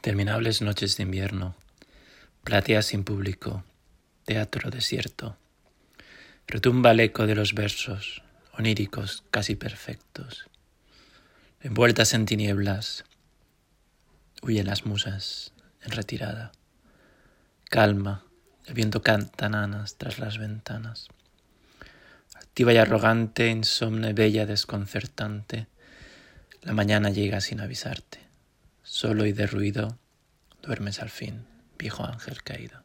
Interminables noches de invierno, platea sin público, teatro desierto. Retumba el eco de los versos, oníricos casi perfectos. Envueltas en tinieblas, huyen las musas en retirada. Calma, el viento canta tras las ventanas. Activa y arrogante, insomne, bella, desconcertante, la mañana llega sin avisarte. Solo y derruido, duermes al fin, viejo ángel caído.